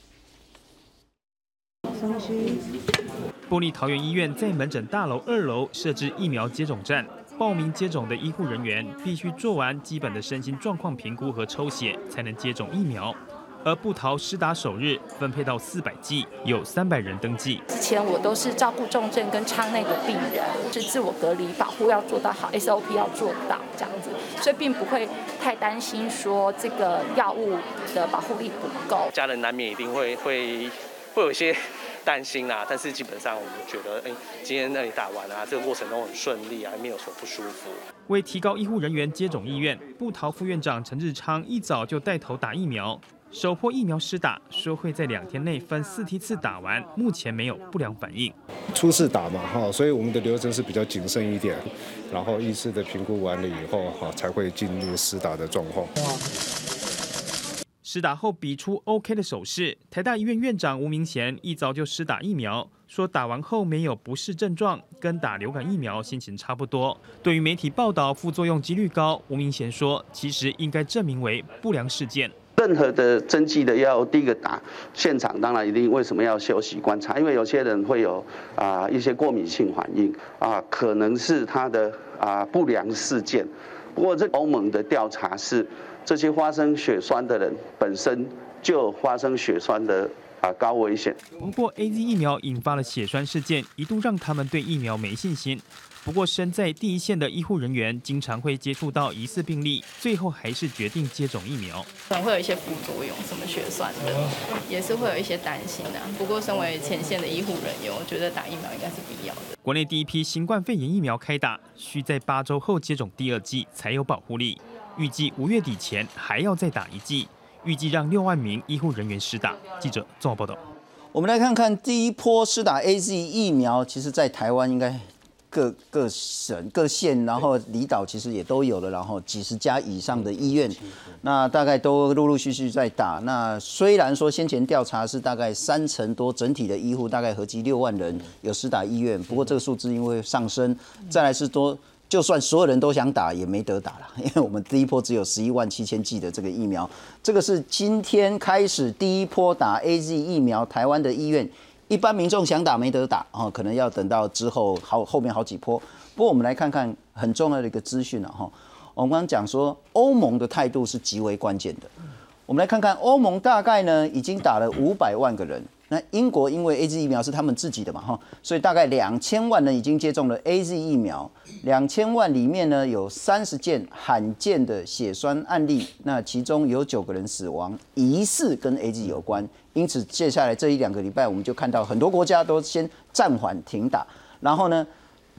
玻璃桃园医院在门诊大楼二楼设置疫苗接种站，报名接种的医护人员必须做完基本的身心状况评估和抽血，才能接种疫苗。而布桃施打首日分配到四百剂，有三百人登记。之前我都是照顾重症跟舱内的病人，是自我隔离保护要做到好，SOP 要做到这样子，所以并不会太担心说这个药物的保护力不够。家人难免一定会会会有一些担心啦，但是基本上我们觉得，哎、今天那里打完啊，这个过程都很顺利啊，没有什么不舒服。为提高医护人员接种意愿，布桃副院长陈志昌一早就带头打疫苗。首波疫苗施打，说会在两天内分四梯次打完，目前没有不良反应。初次打嘛哈，所以我们的流程是比较谨慎一点，然后医师的评估完了以后哈，才会进入施打的状况。施打后比出 OK 的手势，台大医院院长吴明贤一早就施打疫苗，说打完后没有不适症状，跟打流感疫苗心情差不多。对于媒体报道副作用几率高，吴明贤说，其实应该证明为不良事件。任何的针剂的要，第一个打现场，当然一定为什么要休息观察？因为有些人会有啊、一些过敏性反应啊、可能是他的啊、不良事件。不过这欧盟的调查是，这些发生血栓的人本身就发生血栓的啊高危险。不过，A Z 疫苗引发了血栓事件，一度让他们对疫苗没信心。不过，身在第一线的医护人员经常会接触到疑似病例，最后还是决定接种疫苗。可能会有一些副作用，什么血栓的，也是会有一些担心的。不过，身为前线的医护人员，我觉得打疫苗应该是必要的。国内第一批新冠肺炎疫苗开打，需在八周后接种第二剂才有保护力。预计五月底前还要再打一剂，预计让六万名医护人员施打。记者综合报道。我们来看看第一波施打 A Z 疫苗，其实在台湾应该。各各省、各县，然后离岛其实也都有了，然后几十家以上的医院，那大概都陆陆续续在打。那虽然说先前调查是大概三成多，整体的医护大概合计六万人有施打医院，不过这个数字因为上升，再来是多，就算所有人都想打也没得打了，因为我们第一波只有十一万七千剂的这个疫苗，这个是今天开始第一波打 A Z 疫苗，台湾的医院。一般民众想打没得打哦，可能要等到之后好后面好几波。不过我们来看看很重要的一个资讯了哈。我们刚刚讲说欧盟的态度是极为关键的。我们来看看欧盟大概呢已经打了五百万个人。那英国因为 A Z 疫苗是他们自己的嘛哈，所以大概两千万人已经接种了 A Z 疫苗。两千万里面呢有三十件罕见的血栓案例，那其中有九个人死亡，疑似跟 A Z 有关。因此接下来这一两个礼拜，我们就看到很多国家都先暂缓停打。然后呢，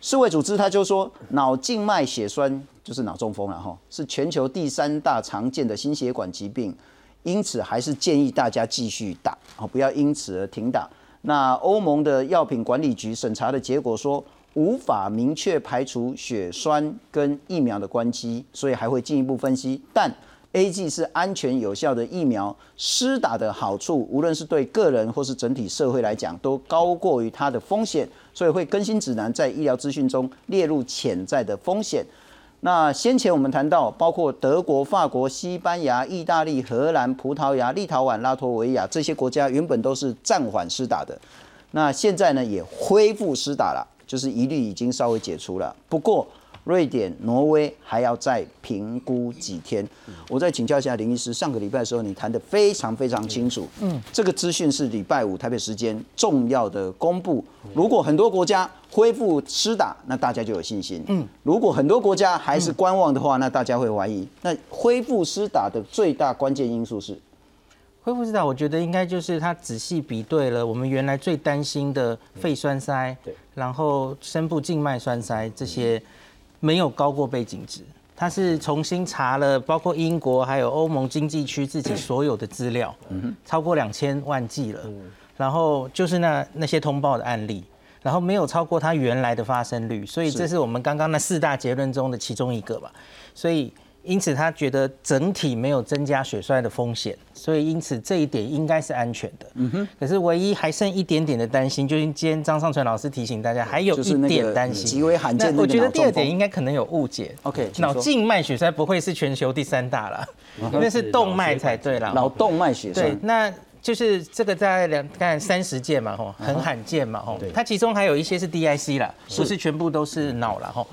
世卫组织他就说脑静脉血栓就是脑中风了哈，是全球第三大常见的心血管疾病。因此，还是建议大家继续打啊，不要因此而停打。那欧盟的药品管理局审查的结果说，无法明确排除血栓跟疫苗的关系，所以还会进一步分析。但 A G 是安全有效的疫苗，施打的好处，无论是对个人或是整体社会来讲，都高过于它的风险，所以会更新指南，在医疗资讯中列入潜在的风险。那先前我们谈到，包括德国、法国、西班牙、意大利、荷兰、葡萄牙、立陶宛、拉脱维亚这些国家原本都是暂缓施打的，那现在呢也恢复施打了，就是疑虑已经稍微解除了。不过，瑞典、挪威还要再评估几天。我再请教一下林医师，上个礼拜的时候你谈的非常非常清楚。嗯，这个资讯是礼拜五台北时间重要的公布。如果很多国家恢复施打，那大家就有信心。嗯，如果很多国家还是观望的话，那大家会怀疑。那恢复施打的最大关键因素是恢复施打，我觉得应该就是他仔细比对了我们原来最担心的肺栓塞，对，然后深部静脉栓塞这些。没有高过背景值，他是重新查了包括英国还有欧盟经济区自己所有的资料，超过两千万计了，然后就是那那些通报的案例，然后没有超过它原来的发生率，所以这是我们刚刚那四大结论中的其中一个吧，所以。因此，他觉得整体没有增加血栓的风险，所以因此这一点应该是安全的。嗯哼。可是唯一还剩一点点的担心，就是今天张尚存老师提醒大家，还有一点担心，极为罕见的我觉得第二点应该可能有误解。OK，脑静脉血栓不会是全球第三大了，那是动脉才对了。脑动脉血栓。对，那就是这个在两看三十件嘛，吼，很罕见嘛，吼。它其中还有一些是 DIC 了，不是全部都是脑了，吼。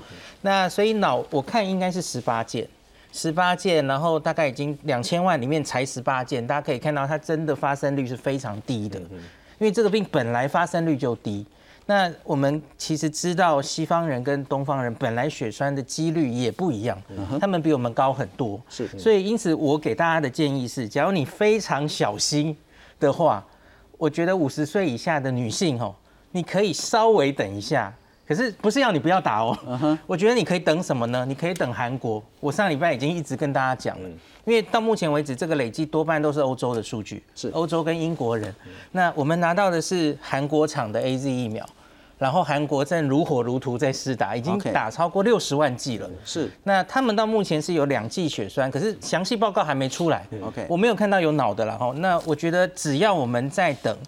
那所以脑我看应该是十八件。十八件，然后大概已经两千万里面才十八件，大家可以看到它真的发生率是非常低的，因为这个病本来发生率就低。那我们其实知道西方人跟东方人本来血栓的几率也不一样，他们比我们高很多。是，所以因此我给大家的建议是，假如你非常小心的话，我觉得五十岁以下的女性哦，你可以稍微等一下。可是不是要你不要打哦，我觉得你可以等什么呢？你可以等韩国。我上礼拜已经一直跟大家讲了，因为到目前为止，这个累计多半都是欧洲的数据，是欧洲跟英国人。那我们拿到的是韩国厂的 A Z 疫苗，然后韩国正如火如荼在试打，已经打超过六十万剂了。是，那他们到目前是有两剂血栓，可是详细报告还没出来。OK，我没有看到有脑的了哈。那我觉得只要我们在等。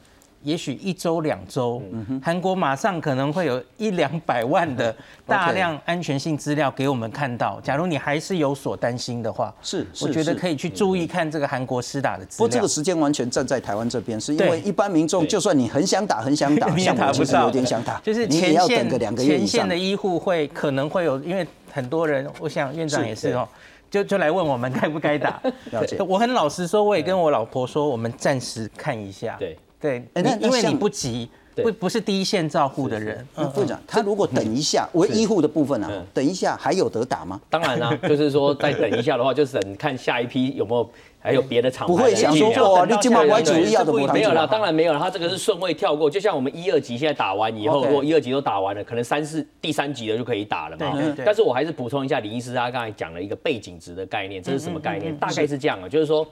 也许一周两周，韩国马上可能会有一两百万的 大量安全性资料给我们看到。假如你还是有所担心的话，是，我觉得可以去注意看这个韩国施打的资料。不过这个时间完全站在台湾这边，是因为一般民众就算你很想打，很想打，像我其实有点想打，就是前线前线的医护会可能会有，因为很多人，我想院长也是哦，就就来问我们该不该打。了解。我很老实说，我也跟我老婆说，我们暂时看一下。对。对，哎那因为你不急，不不是第一线照护的人。那副长，他如果等一下，为医护的部分啊，等一下还有得打吗？当然啦、就是说再等一下的话，就是等看下一批有没有还有别的厂牌不会想说哇，你今晚歪主义要的没有了，当然没有了，他这个是顺位跳过，就像我们一二级现在打完以后，如果一二级都打完了，可能三四第三级的就可以打了嘛。对对对但是我还是补充一下林医师他刚才讲了一个背景值的概念，这是什么概念？大概是这样啊，就是说。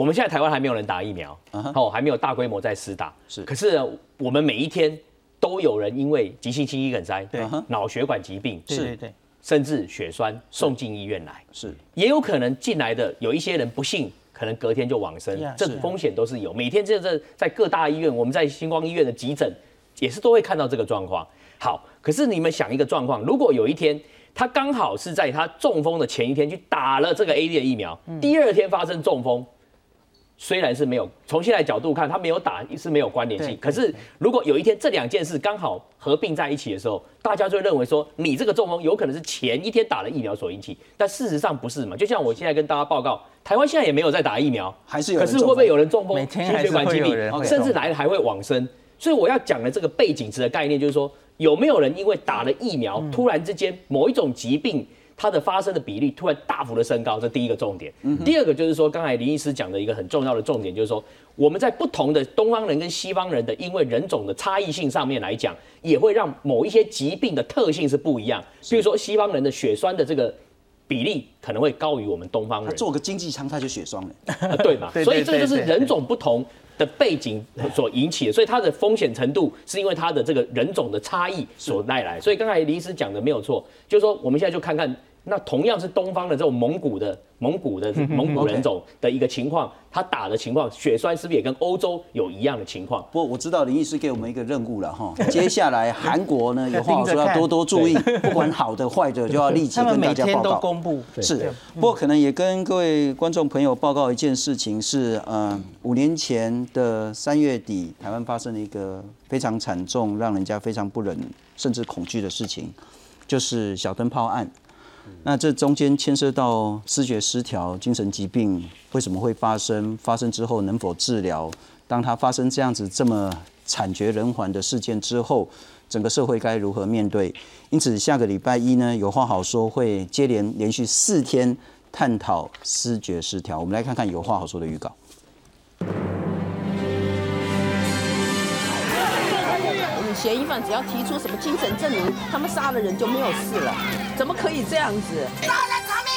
我们现在台湾还没有人打疫苗，哦，还没有大规模在施打。是，可是呢我们每一天都有人因为急性心肌梗塞、对脑血管疾病，对对对，甚至血栓送进医院来。是，也有可能进来的有一些人不幸，可能隔天就往生 Yeah，这是风险都是有。每天这这在各大医院，我们在星光医院的急诊也是都会看到这个状况。好，可是你们想一个状况，如果有一天他刚好是在他中风的前一天去打了这个 A D 的疫苗，第二天发生中风。虽然是没有，从现在角度看，它没有打是没有关联性。可是如果有一天这两件事刚好合并在一起的时候，大家就会认为说，你这个中风有可能是前一天打了疫苗所引起，但事实上不是嘛？就像我现在跟大家报告，台湾现在也没有在打疫苗，还是有可是会不会有人中风、每天心还是会血管疾病有人，甚至中来了还会往生？所以我要讲的这个背景值的概念，就是说有没有人因为打了疫苗，突然之间某一种疾病它的发生的比例突然大幅的升高，这第一个重点。第二个就是说，刚才林医师讲的一个很重要的重点，就是说我们在不同的东方人跟西方人的因为人种的差异性上面来讲，也会让某一些疾病的特性是不一样。比如说西方人的血栓的这个比例可能会高于我们东方人。他做个经济舱他就血栓了。啊，对嘛？所以这个就是人种不同的背景所引起的，所以它的风险程度是因为它的这个人种的差异所带来。所以刚才林医师讲的没有错，就是说我们现在就看看，那同样是东方的这种蒙古的蒙古的蒙古人种的一个情况，他打的情况，血栓是不是也跟欧洲有一样的情况？不过我知道林医师给我们一个任务了哈，接下来韩国呢有话好说要多多注意，不管好的坏的就要立即他们跟大每天都家报告。公布，是，不过可能也跟各位观众朋友报告一件事情是，呃，五年前的三月底，台湾发生了一个非常惨重、让人家非常不忍甚至恐惧的事情，就是小灯泡案。那这中间牵涉到视觉失调、精神疾病为什么会发生？发生之后能否治疗？当它发生这样子这么惨绝人寰的事件之后，整个社会该如何面对？因此，下个礼拜一呢，有话好说会接连连续四天探讨视觉失调。我们来看看有话好说的预告。嫌疑犯只要提出什么精神证明，他们杀了人就没有事了，怎么可以这样子？杀人偿命！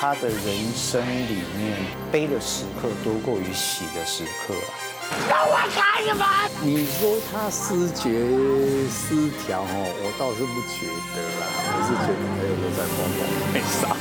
他的人生里面悲的时刻多过于喜的时刻啊。让我看什么？你说他失觉失调哦，我倒是不觉得啦，我是觉得还有都在疯狂被杀。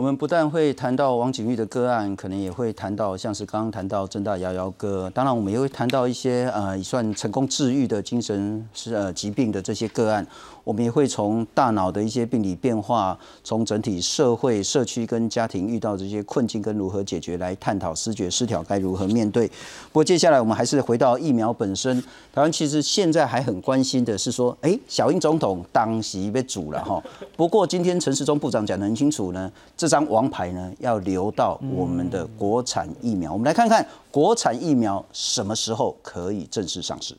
我们不但会谈到王景玉的个案，可能也会谈到像是刚刚谈到郑大瑶瑶哥，当然我们也会谈到一些呃也算成功治愈的精神是呃疾病的这些个案。我们也会从大脑的一些病理变化，从整体社会、社区跟家庭遇到这些困境跟如何解决来探讨视觉失调该如何面对。不过接下来我们还是回到疫苗本身，台湾其实现在还很关心的是说，哎，小英总统当席被煮了哈。不过今天陈时中部长讲得很清楚呢，这张王牌呢要留到我们的国产疫苗。我们来看看国产疫苗什么时候可以正式上市。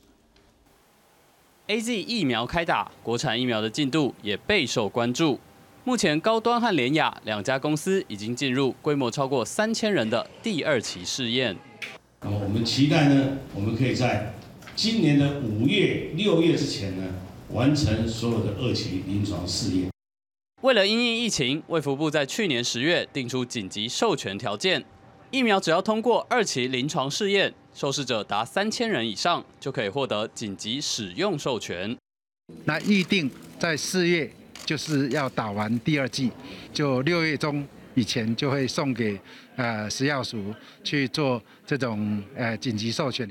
A Z 疫苗开打，国产疫苗的进度也备受关注。目前高端和联雅两家公司已经进入规模超过三千人的第二期试验。那么我们期待呢，我们可以在今年的五月、六月之前呢，完成所有的二期临床试验。为了因应疫情，卫福部在去年十月定出紧急授权条件，疫苗只要通过二期临床试验，受试者达三千人以上，就可以获得紧急使用授权。那预定在四月就是要打完第二季，就六月中以前就会送给呃食药署去做这种呃紧急授权。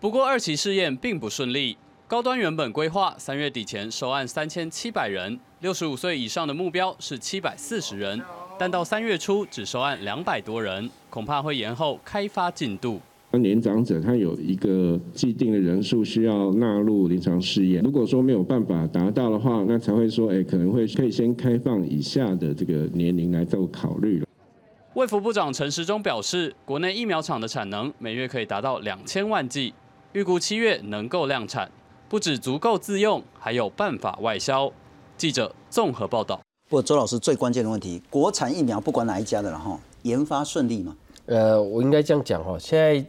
不过二期试验并不顺利，高端原本规划三月底前收案三千七百人，六十五岁以上的目标是七百四十人，但到三月初只收案两百多人，恐怕会延后开发进度。年长者他有一个既定的人数需要纳入临床试验，如果说没有办法达到的话，那才会说，哎，可能会可以先开放以下的这个年龄来做考虑了。卫福部长陈时中表示，国内疫苗厂的产能每月可以达到两千万剂，预估七月能够量产，不止足够自用，还有办法外销。记者综合报道。不过周老师最关键的问题，国产疫苗不管哪一家的了哈，研发顺利吗？呃，我应该这样讲哈，现在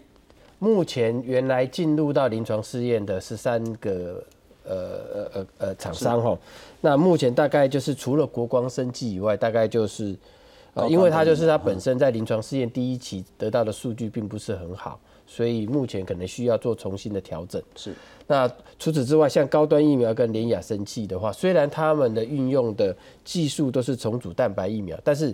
目前原来进入到临床试验的十三个呃呃呃呃厂商哈，那目前大概就是除了国光生技以外，大概就是呃，因为它就是它本身在临床试验第一期得到的数据并不是很好，所以目前可能需要做重新的调整。是。那除此之外，像高端疫苗跟联雅生技的话，虽然他们的运用的技术都是重组蛋白疫苗，但是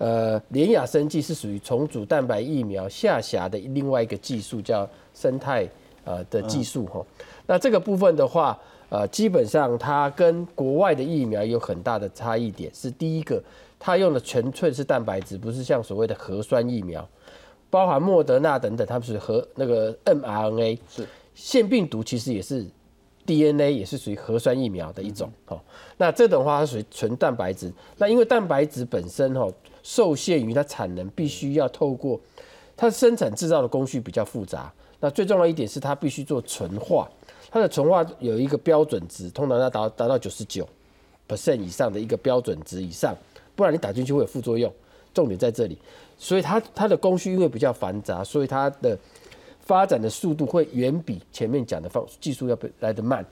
呃，联雅生技是属于重组蛋白疫苗下辖的另外一个技术，叫生态呃的技术哈。那这个部分的话，呃，基本上它跟国外的疫苗有很大的差异点。是第一个，它用的纯粹是蛋白质，不是像所谓的核酸疫苗，包含莫德纳等等，它们是核那个 mRNA 是腺病毒，其实也是 DNA，也是属于核酸疫苗的一种哦。那这种话它属于纯蛋白质。那因为蛋白质本身哈。受限于它产能，必须要透过它生产制造的工序比较复杂。那最重要一点是它必须做纯化，它的纯化有一个标准值，通常要达达到九十九 percent 以上的一个标准值以上，不然你打进去会有副作用。重点在这里，所以它它的工序因为比较繁杂，所以它的发展的速度会远比前面讲的方技术要来得慢。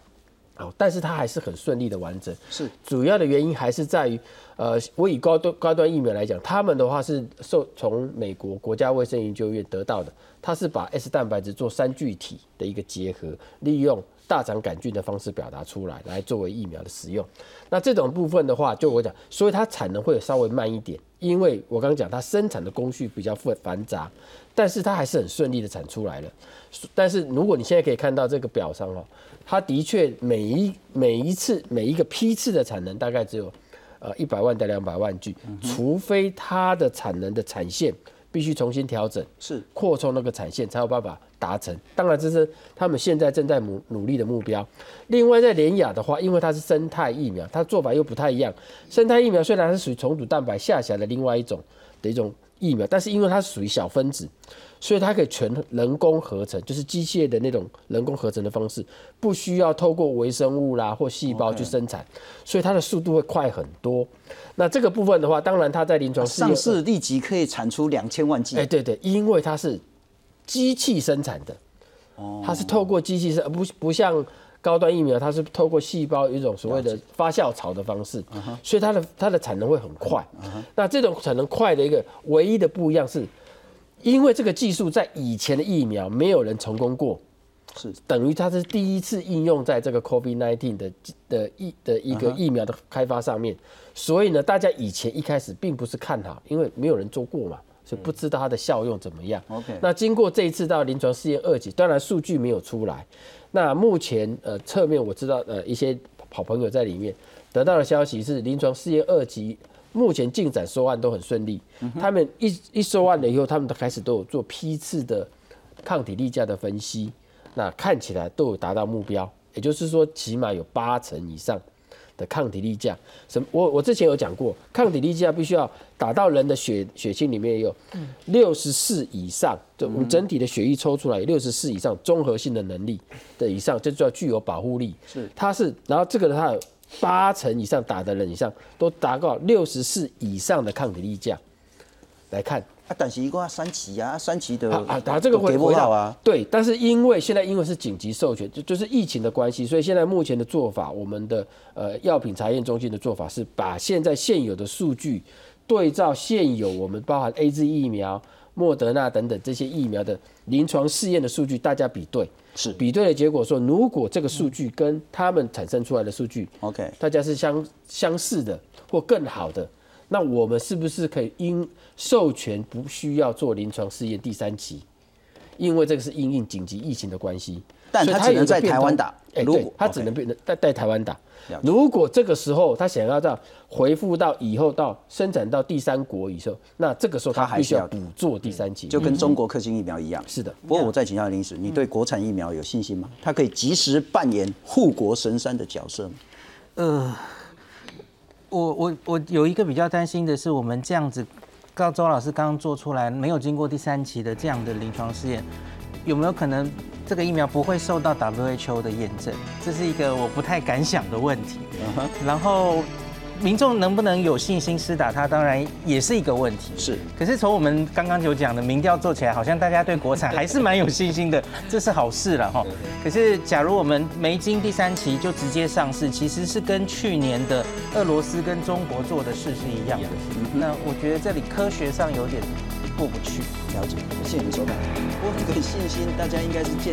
好，但是它还是很顺利的完整。是主要的原因还是在于，呃，我以高端高端疫苗来讲，他们的话是受从美国国家卫生研究院得到的，它是把 S 蛋白质做三聚体的一个结合，利用大肠杆菌的方式表达出来，来作为疫苗的使用。那这种部分的话，就我讲，所以它产能会稍微慢一点，因为我刚刚讲它生产的工序比较复繁杂，但是它还是很顺利的产出来了。但是如果你现在可以看到这个表上哦。它的确每一每一次每一个批次的产能大概只有，呃一百万到两百万具，除非它的产能的产线必须重新调整，是扩充那个产线才有办法达成。当然这是他们现在正在努努力的目标。另外在联雅的话，因为它是生态疫苗，它做法又不太一样。生态疫苗虽然是属于重组蛋白下辖的另外一种的一种疫苗，但是因为它是属于小分子。所以它可以全人工合成，就是机械的那种人工合成的方式，不需要透过微生物啦或细胞去生产，所以它的速度会快很多。那这个部分的话，当然它在临床上市立即可以产出两千万剂。哎，对对，因为它是机器生产的，哦，它是透过机器生，不不像高端疫苗，它是透过细胞一种所谓的发酵槽的方式，所以它的它的产能会很快。那这种产能快的一个唯一的不一样是。因为这个技术在以前的疫苗没有人成功过，是。等于它是第一次应用在这个 COVID-19 的的疫的一个疫苗的开发上面，所以呢，大家以前一开始并不是看好，因为没有人做过嘛，所以不知道它的效用怎么样。OK，那经过这一次到临床试验二级，当然数据没有出来，那目前呃侧面我知道呃一些好朋友在里面得到的消息是临床试验二级。目前进展收案都很顺利，他们一一收案了以后，他们都开始都有做批次的抗体例价的分析，那看起来都有达到目标，也就是说起码有八成以上的抗体力价。什么？我我之前有讲过，抗体力价必须要打到人的血血清里面有六十四以上，就我们整体的血液抽出来六十四以上综合性的能力的以上，这就叫具有保护力。是，它是，然后这个它有。八成以上打的人以上都达到六十四以上的抗体力价，来看啊，但是一共要三期啊，三期的啊，打这个回不到啊。对，但是因为现在因为是紧急授权，就就是疫情的关系，所以现在目前的做法，我们的呃药品查验中心的做法是把现在现有的数据对照现有我们包含 A Z 疫苗、莫德纳等等这些疫苗的临床试验的数据，大家比对。是比对的结果说，如果这个数据跟他们产生出来的数据，OK，大家是相相似的或更好的，那我们是不是可以因授权不需要做临床试验第三期？因为这个是因应紧急疫情的关系。但他只能在台湾打，哎，对，他只能变成在在台湾打。如果这个时候他想要到回复到以后到生产到第三国以后，那这个时候他必须要补做第三期，就跟中国科兴疫苗一样。是的。不过我再请教林医师，你对国产疫苗有信心吗？它可以及时扮演护国神山的角色吗？呃，我我我有一个比较担心的是，我们这样子。告周老师刚刚做出来没有经过第三期的这样的临床试验，有没有可能这个疫苗不会受到 WHO 的验证？这是一个我不太敢想的问题。然后。民众能不能有信心施打它，当然也是一个问题。是，可是从我们刚刚有讲的民调做起来，好像大家对国产还是蛮有信心的，这是好事了哈。可是假如我们没经第三期就直接上市，其实是跟去年的俄罗斯跟中国做的事是一样的。那我觉得这里科学上有点过不去。了解，谢谢你的收看。我很有信心，大家应该是建。